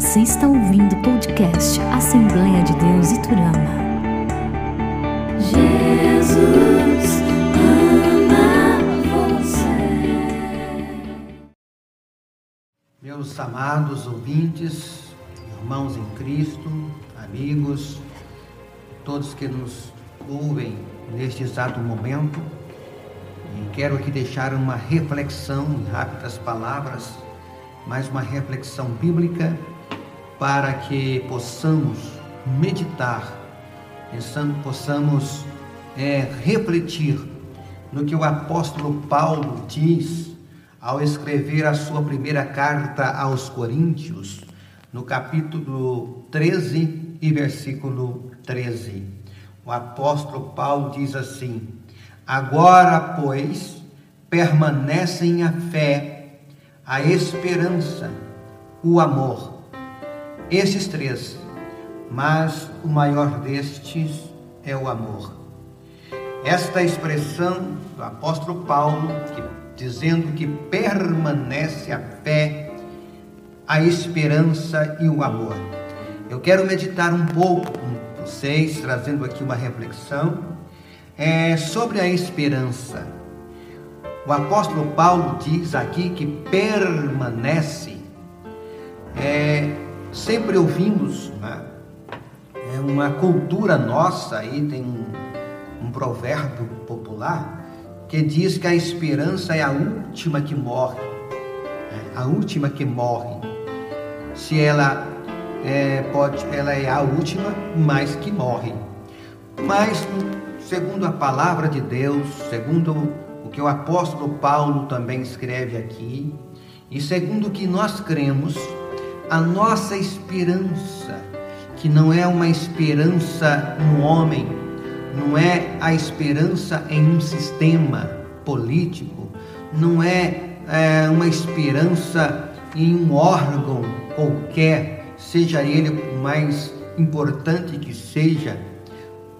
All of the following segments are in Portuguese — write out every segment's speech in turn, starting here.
Você está ouvindo o podcast Assembleia de Deus Iturama. Jesus ama você. Meus amados ouvintes, irmãos em Cristo, amigos, todos que nos ouvem neste exato momento, e quero aqui deixar uma reflexão em rápidas palavras mais uma reflexão bíblica para que possamos meditar, pensando, possamos é, refletir no que o apóstolo Paulo diz ao escrever a sua primeira carta aos Coríntios, no capítulo 13 e versículo 13. O apóstolo Paulo diz assim: Agora, pois, permanecem a fé, a esperança, o amor. Esses três, mas o maior destes é o amor. Esta expressão do apóstolo Paulo, que, dizendo que permanece a fé, a esperança e o amor. Eu quero meditar um pouco com vocês, trazendo aqui uma reflexão é, sobre a esperança. O apóstolo Paulo diz aqui que permanece. É, sempre ouvimos né? é uma cultura nossa aí tem um, um provérbio popular que diz que a esperança é a última que morre, é a última que morre. Se ela é, pode, ela é a última, mas que morre. Mas segundo a palavra de Deus, segundo o que o apóstolo Paulo também escreve aqui, e segundo o que nós cremos, a nossa esperança, que não é uma esperança no homem, não é a esperança em um sistema político, não é, é uma esperança em um órgão qualquer, seja ele o mais importante que seja.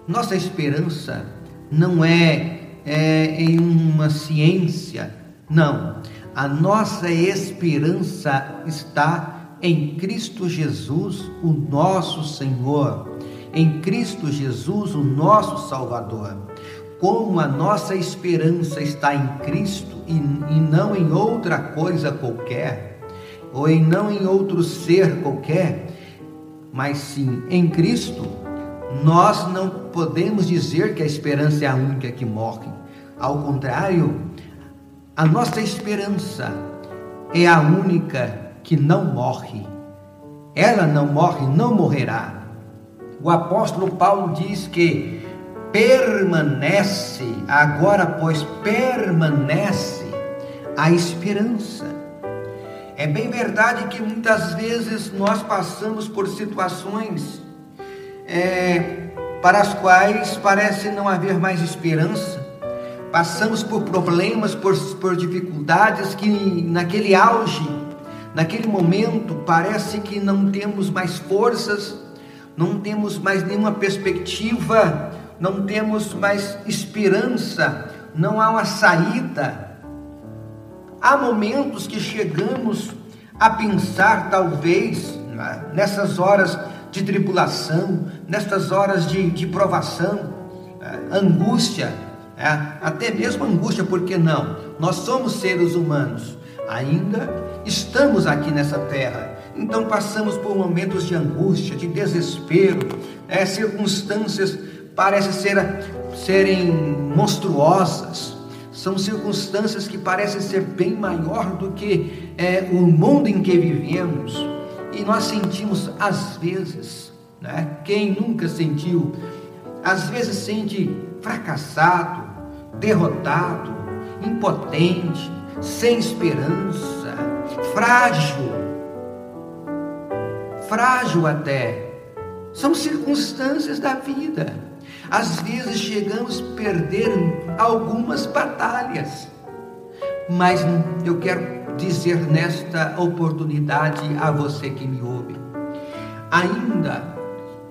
Nossa esperança não é é, em uma ciência. Não. A nossa esperança está em Cristo Jesus, o nosso Senhor. Em Cristo Jesus, o nosso Salvador. Como a nossa esperança está em Cristo e, e não em outra coisa qualquer, ou em não em outro ser qualquer, mas sim em Cristo, nós não podemos dizer que a esperança é a única que morre. Ao contrário, a nossa esperança é a única que não morre. Ela não morre, não morrerá. O apóstolo Paulo diz que permanece, agora pois permanece a esperança. É bem verdade que muitas vezes nós passamos por situações é, para as quais parece não haver mais esperança. Passamos por problemas, por, por dificuldades que naquele auge, naquele momento, parece que não temos mais forças, não temos mais nenhuma perspectiva, não temos mais esperança, não há uma saída. Há momentos que chegamos a pensar, talvez, né, nessas horas de tribulação, nestas horas de, de provação, é, angústia, é, até mesmo angústia, porque não? Nós somos seres humanos, ainda estamos aqui nessa terra, então passamos por momentos de angústia, de desespero, é, circunstâncias parecem ser, serem monstruosas, são circunstâncias que parecem ser bem maior do que é, o mundo em que vivemos. E nós sentimos às vezes, né? Quem nunca sentiu? Às vezes sente fracassado, derrotado, impotente, sem esperança, frágil, frágil até. São circunstâncias da vida. Às vezes chegamos a perder algumas batalhas, mas eu quero dizer nesta oportunidade a você que me ouve. Ainda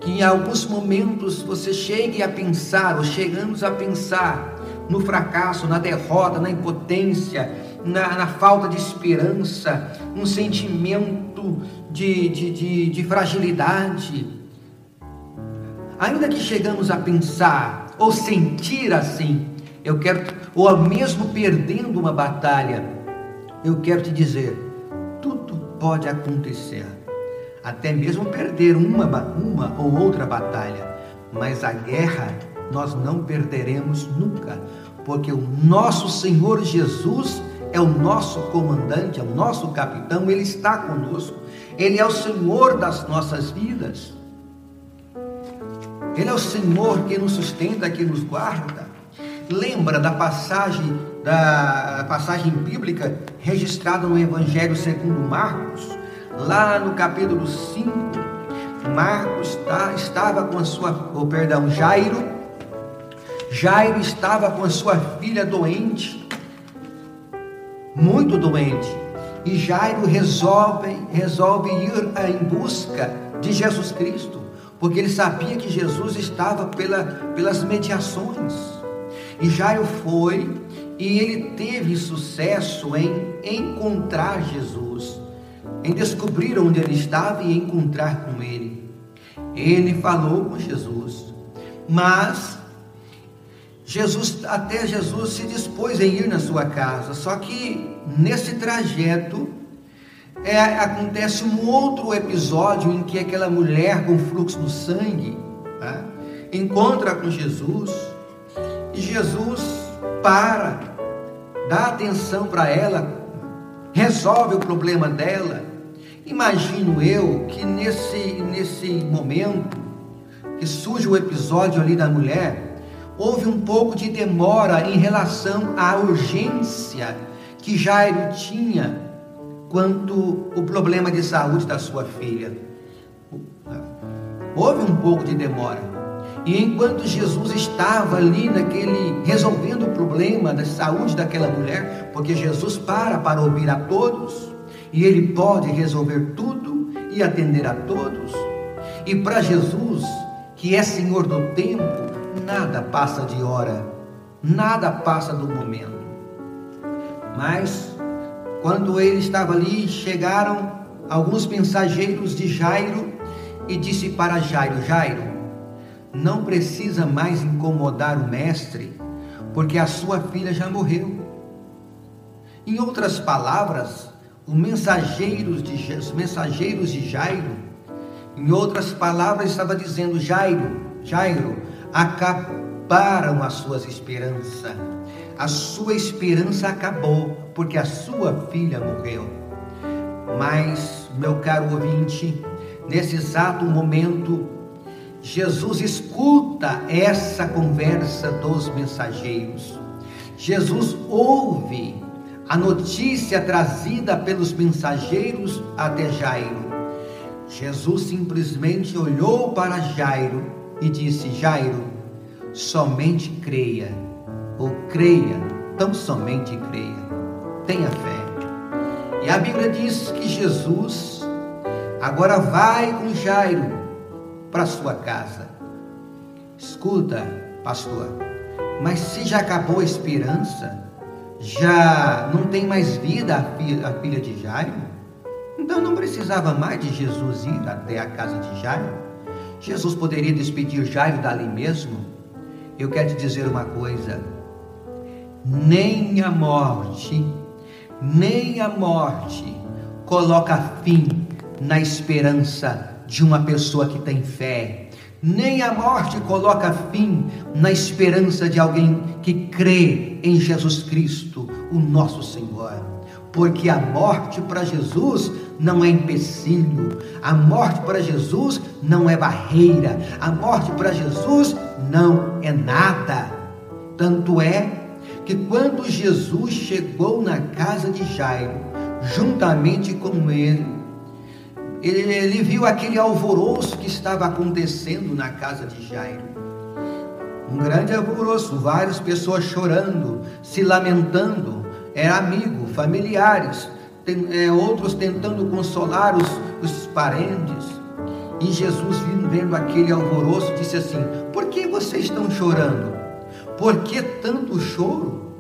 que em alguns momentos você chegue a pensar, ou chegamos a pensar no fracasso, na derrota, na impotência, na, na falta de esperança, um sentimento de, de, de, de fragilidade. Ainda que chegamos a pensar ou sentir assim, eu quero, ou mesmo perdendo uma batalha, eu quero te dizer, tudo pode acontecer. Até mesmo perder uma, uma ou outra batalha, mas a guerra nós não perderemos nunca, porque o nosso Senhor Jesus é o nosso comandante, é o nosso capitão, ele está conosco, ele é o Senhor das nossas vidas. Ele é o Senhor que nos sustenta, que nos guarda. Lembra da passagem da passagem bíblica registrada no Evangelho segundo Marcos, lá no capítulo 5, Marcos tá, estava com a sua, oh, perdão, Jairo, Jairo estava com a sua filha doente, muito doente, e Jairo resolve, resolve ir em busca de Jesus Cristo, porque ele sabia que Jesus estava pela, pelas mediações. E Jairo foi e ele teve sucesso em encontrar Jesus, em descobrir onde ele estava e encontrar com ele. Ele falou com Jesus, mas Jesus, até Jesus se dispôs em ir na sua casa, só que nesse trajeto é, acontece um outro episódio em que aquela mulher com fluxo do sangue tá, encontra com Jesus e Jesus para, dá atenção para ela, resolve o problema dela. Imagino eu que nesse, nesse momento que surge o episódio ali da mulher, houve um pouco de demora em relação à urgência que Jairo tinha quanto o problema de saúde da sua filha. Houve um pouco de demora. E enquanto Jesus estava ali naquele resolvendo o problema da saúde daquela mulher, porque Jesus para para ouvir a todos, e ele pode resolver tudo e atender a todos. E para Jesus, que é Senhor do tempo, nada passa de hora, nada passa do momento. Mas, quando ele estava ali, chegaram alguns mensageiros de Jairo e disse para Jairo: Jairo, não precisa mais incomodar o mestre, porque a sua filha já morreu. Em outras palavras, os mensageiros de, os mensageiros de Jairo, em outras palavras, estava dizendo: Jairo, Jairo, acabaram as suas esperanças. A sua esperança acabou, porque a sua filha morreu. Mas, meu caro ouvinte, nesse exato momento, Jesus escuta essa conversa dos mensageiros. Jesus ouve a notícia trazida pelos mensageiros até Jairo. Jesus simplesmente olhou para Jairo e disse: Jairo, somente creia, ou creia, tão somente creia, tenha fé. E a Bíblia diz que Jesus agora vai com Jairo para sua casa. Escuta, pastor, mas se já acabou a esperança, já não tem mais vida a filha, de Jairo, então não precisava mais de Jesus ir até a casa de Jairo. Jesus poderia despedir Jairo dali mesmo? Eu quero te dizer uma coisa: nem a morte, nem a morte coloca fim na esperança de uma pessoa que tem fé. Nem a morte coloca fim na esperança de alguém que crê em Jesus Cristo, o nosso Senhor. Porque a morte para Jesus não é empecilho, a morte para Jesus não é barreira, a morte para Jesus não é nada. Tanto é que quando Jesus chegou na casa de Jairo, juntamente com ele, ele, ele viu aquele alvoroço que estava acontecendo na casa de Jairo. Um grande alvoroço, várias pessoas chorando, se lamentando, era amigo, familiares, é, outros tentando consolar os, os parentes. E Jesus, vendo aquele alvoroço, disse assim: Por que vocês estão chorando? Por que tanto choro?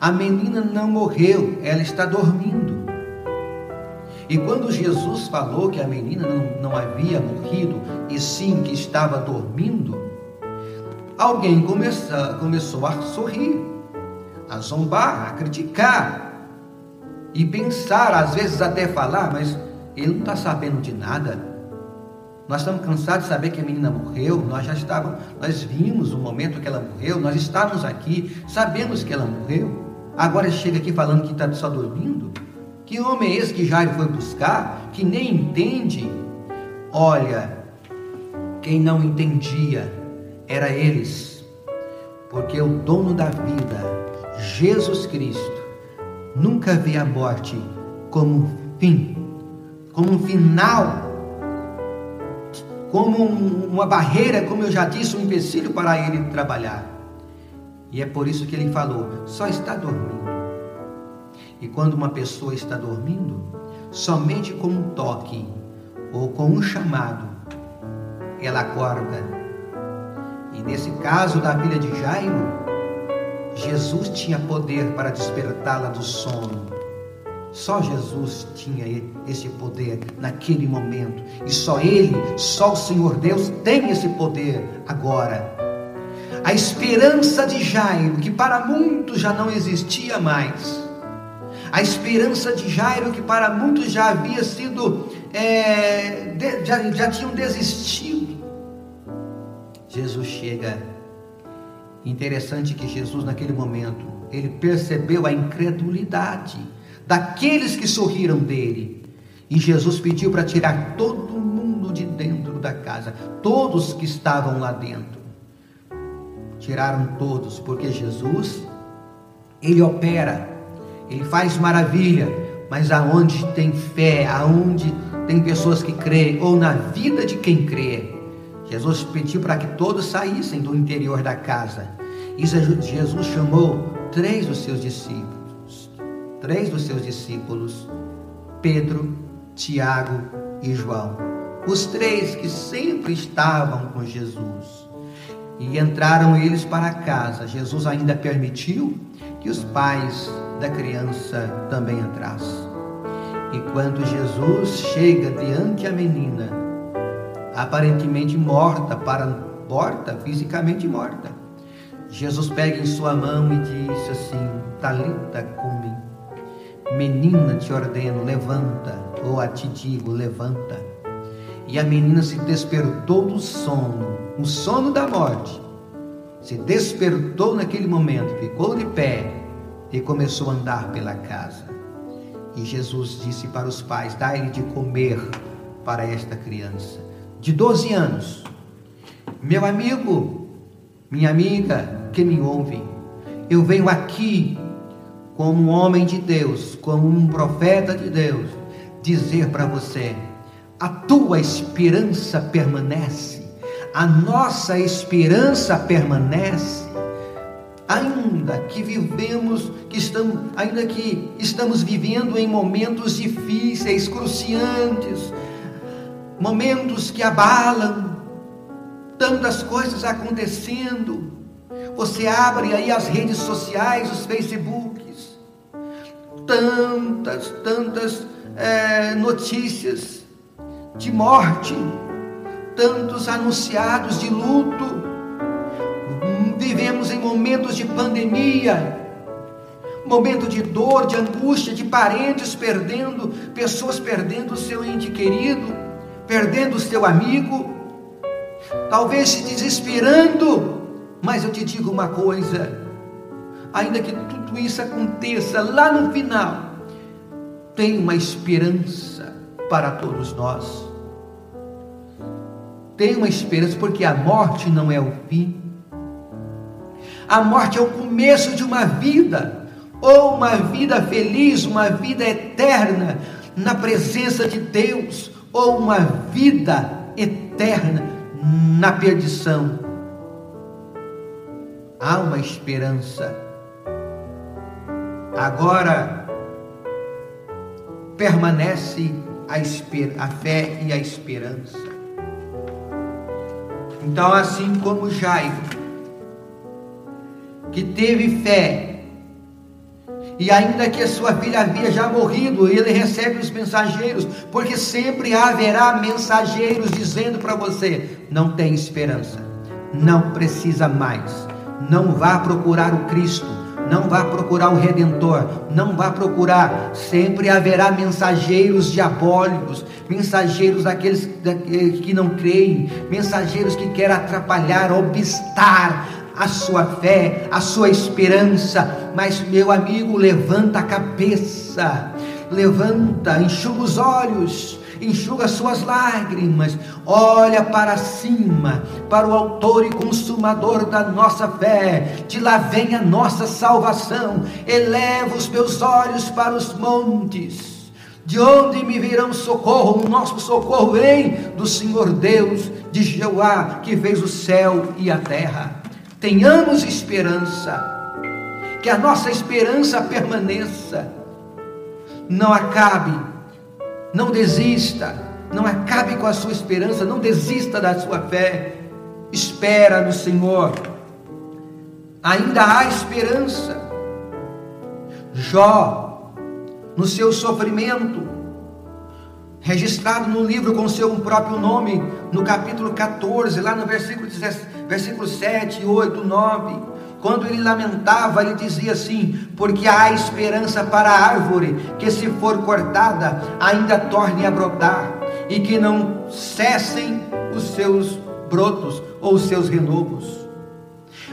A menina não morreu, ela está dormindo. E quando Jesus falou que a menina não, não havia morrido, e sim que estava dormindo, alguém começa, começou a sorrir, a zombar, a criticar e pensar, às vezes até falar, mas ele não está sabendo de nada. Nós estamos cansados de saber que a menina morreu, nós já estávamos, nós vimos o momento que ela morreu, nós estávamos aqui, sabemos que ela morreu. Agora chega aqui falando que está só dormindo. Que homem é esse que Jairo foi buscar, que nem entende? Olha, quem não entendia era eles, porque o dono da vida, Jesus Cristo, nunca vê a morte como um fim, como um final, como uma barreira, como eu já disse, um empecilho para ele trabalhar. E é por isso que ele falou: só está dormindo. E quando uma pessoa está dormindo, somente com um toque ou com um chamado, ela acorda. E nesse caso da filha de Jairo, Jesus tinha poder para despertá-la do sono. Só Jesus tinha esse poder naquele momento. E só Ele, só o Senhor Deus tem esse poder agora. A esperança de Jairo, que para muitos já não existia mais, a esperança de Jairo, que para muitos já havia sido, é, já, já tinham desistido. Jesus chega. Interessante que Jesus, naquele momento, ele percebeu a incredulidade daqueles que sorriram dele. E Jesus pediu para tirar todo mundo de dentro da casa, todos que estavam lá dentro. Tiraram todos, porque Jesus, ele opera ele faz maravilha, mas aonde tem fé, aonde tem pessoas que creem, ou na vida de quem crê, Jesus pediu para que todos saíssem do interior da casa. E Jesus chamou três dos seus discípulos, três dos seus discípulos, Pedro, Tiago e João. Os três que sempre estavam com Jesus. E entraram eles para casa. Jesus ainda permitiu que os pais da criança também entrasse. E quando Jesus chega diante a menina, aparentemente morta, para morta, fisicamente morta, Jesus pega em sua mão e diz assim: Talita cumi, menina te ordeno, levanta, ou a te digo, levanta. E a menina se despertou do sono, o sono da morte. Se despertou naquele momento, ficou de pé e começou a andar pela casa. E Jesus disse para os pais: Dai-lhe de comer para esta criança de 12 anos. Meu amigo, minha amiga que me ouve, eu venho aqui como um homem de Deus, como um profeta de Deus, dizer para você: a tua esperança permanece, a nossa esperança permanece ainda que vivemos, que estamos, ainda que estamos vivendo em momentos difíceis, cruciantes, momentos que abalam, tantas coisas acontecendo. Você abre aí as redes sociais, os Facebooks, tantas, tantas é, notícias de morte, tantos anunciados de luto, vivemos em momentos de pandemia, momento de dor, de angústia, de parentes perdendo, pessoas perdendo o seu ente querido, perdendo o seu amigo, talvez se desesperando, mas eu te digo uma coisa: ainda que tudo isso aconteça lá no final, tem uma esperança para todos nós. Tem uma esperança, porque a morte não é o fim. A morte é o começo de uma vida, ou uma vida feliz, uma vida eterna na presença de Deus, ou uma vida eterna na perdição. Há uma esperança. Agora permanece a, esper a fé e a esperança. Então, assim como Jairo que teve fé E ainda que a sua filha havia já morrido, ele recebe os mensageiros, porque sempre haverá mensageiros dizendo para você: não tem esperança, não precisa mais, não vá procurar o Cristo, não vá procurar o Redentor, não vá procurar. Sempre haverá mensageiros diabólicos, mensageiros daqueles que não creem, mensageiros que querem atrapalhar, obstar a sua fé, a sua esperança. Mas, meu amigo, levanta a cabeça, levanta, enxuga os olhos, enxuga suas lágrimas, olha para cima, para o Autor e Consumador da nossa fé, de lá vem a nossa salvação. Eleva os meus olhos para os montes. De onde me virão socorro? O nosso socorro vem do Senhor Deus, de Jeová, que fez o céu e a terra. Tenhamos esperança, que a nossa esperança permaneça, não acabe, não desista, não acabe com a sua esperança, não desista da sua fé, espera no Senhor, ainda há esperança. Jó, no seu sofrimento, registrado no livro com seu próprio nome, no capítulo 14, lá no versículo 17 versículos 7, 8, 9. Quando ele lamentava, ele dizia assim: Porque há esperança para a árvore, que se for cortada, ainda torne a brotar, e que não cessem os seus brotos ou os seus renovos.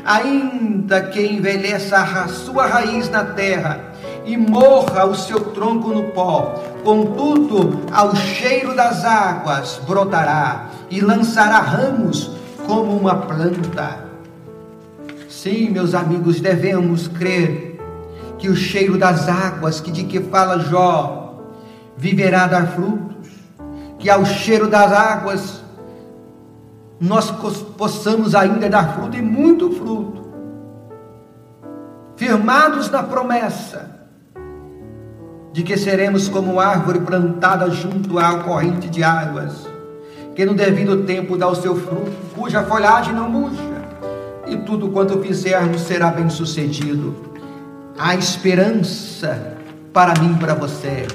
Ainda que envelheça a sua raiz na terra, e morra o seu tronco no pó, contudo, ao cheiro das águas brotará, e lançará ramos como uma planta. Sim, meus amigos, devemos crer que o cheiro das águas, que de que fala Jó, viverá dar frutos, que ao cheiro das águas nós possamos ainda dar fruto e muito fruto, firmados na promessa de que seremos como árvore plantada junto à corrente de águas que no devido tempo dá o seu fruto, cuja folhagem não murcha, e tudo quanto fizermos será bem sucedido. Há esperança para mim e para você.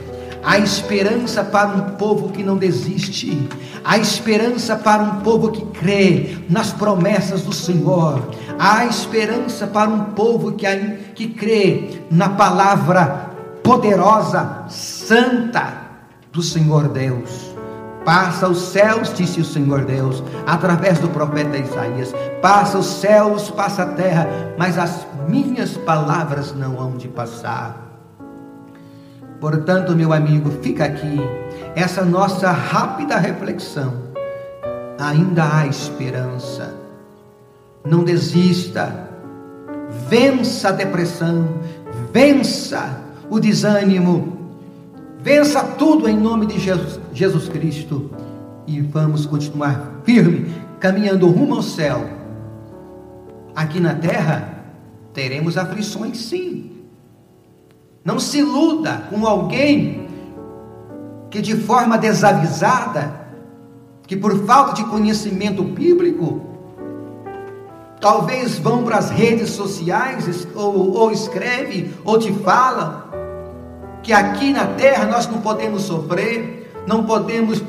Há esperança para um povo que não desiste. Há esperança para um povo que crê nas promessas do Senhor. Há esperança para um povo que, que crê na palavra poderosa, santa do Senhor Deus. Passa os céus, disse o Senhor Deus, através do profeta Isaías. Passa os céus, passa a terra, mas as minhas palavras não hão de passar. Portanto, meu amigo, fica aqui essa nossa rápida reflexão. Ainda há esperança. Não desista. Vença a depressão, vença o desânimo, Vença tudo em nome de Jesus, Jesus Cristo e vamos continuar firme, caminhando rumo ao céu. Aqui na terra teremos aflições, sim. Não se iluda com alguém que de forma desavisada, que por falta de conhecimento bíblico, talvez vão para as redes sociais ou, ou escreve ou te fala que aqui na terra nós não podemos sofrer, não podemos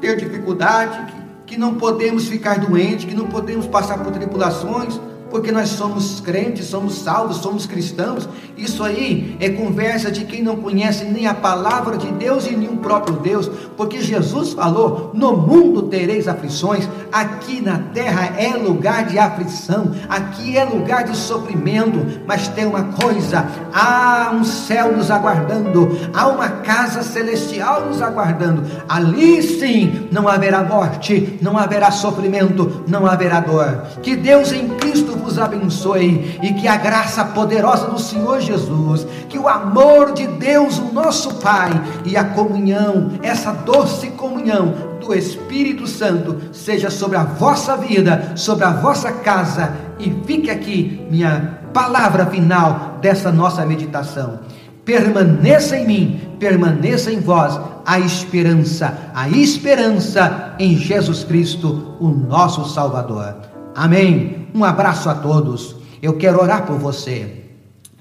ter dificuldade, que, não podemos ficar doentes, que não podemos passar por tribulações, porque nós somos crentes, somos salvos, somos cristãos. Isso aí é conversa de quem não conhece nem a palavra de Deus e nem o próprio Deus, porque Jesus falou: No mundo tereis aflições, aqui na terra é lugar de aflição, aqui é lugar de sofrimento, mas tem uma coisa: há um céu nos aguardando, há uma casa celestial nos aguardando, ali sim não haverá morte, não haverá sofrimento, não haverá dor. Que Deus em Cristo vos abençoe e que a graça poderosa do Senhor Jesus, que o amor de Deus, o nosso Pai, e a comunhão, essa doce comunhão do Espírito Santo, seja sobre a vossa vida, sobre a vossa casa, e fique aqui minha palavra final dessa nossa meditação. Permaneça em mim, permaneça em vós a esperança, a esperança em Jesus Cristo, o nosso Salvador. Amém. Um abraço a todos. Eu quero orar por você.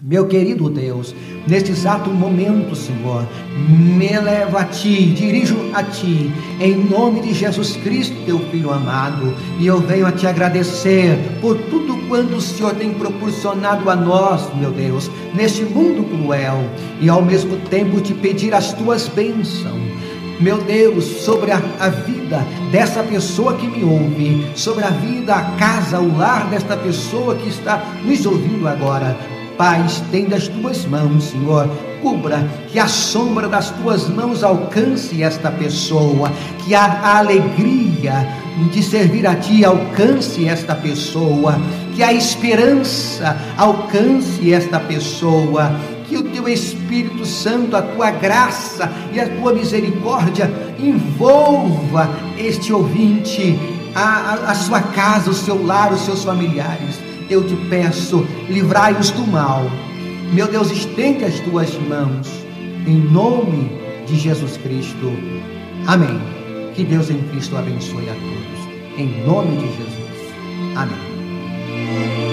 Meu querido Deus, neste exato momento, Senhor, me elevo a Ti, dirijo a Ti, em nome de Jesus Cristo, Teu Filho amado, e eu venho a Te agradecer por tudo quanto o Senhor tem proporcionado a nós, meu Deus, neste mundo cruel, e ao mesmo tempo te pedir as Tuas bênçãos meu Deus, sobre a, a, vida dessa pessoa que me ouve, sobre a vida, a casa, o lar desta pessoa que está nos ouvindo agora. Pai, estenda as tuas mãos, Senhor. Cubra, que a sombra das tuas mãos alcance esta pessoa, que a, a alegria de servir a Ti alcance esta pessoa, que a esperança alcance esta pessoa, Teu Espírito Santo, a Tua graça e a Tua misericórdia envolva este ouvinte, a, a, a sua casa, o seu lar, os seus familiares eu te peço, livrai-os do mal. Meu Deus, estende as tuas mãos, em nome de Jesus Cristo. Amém. Que Deus em Cristo abençoe a todos. Em nome de Jesus. Amém.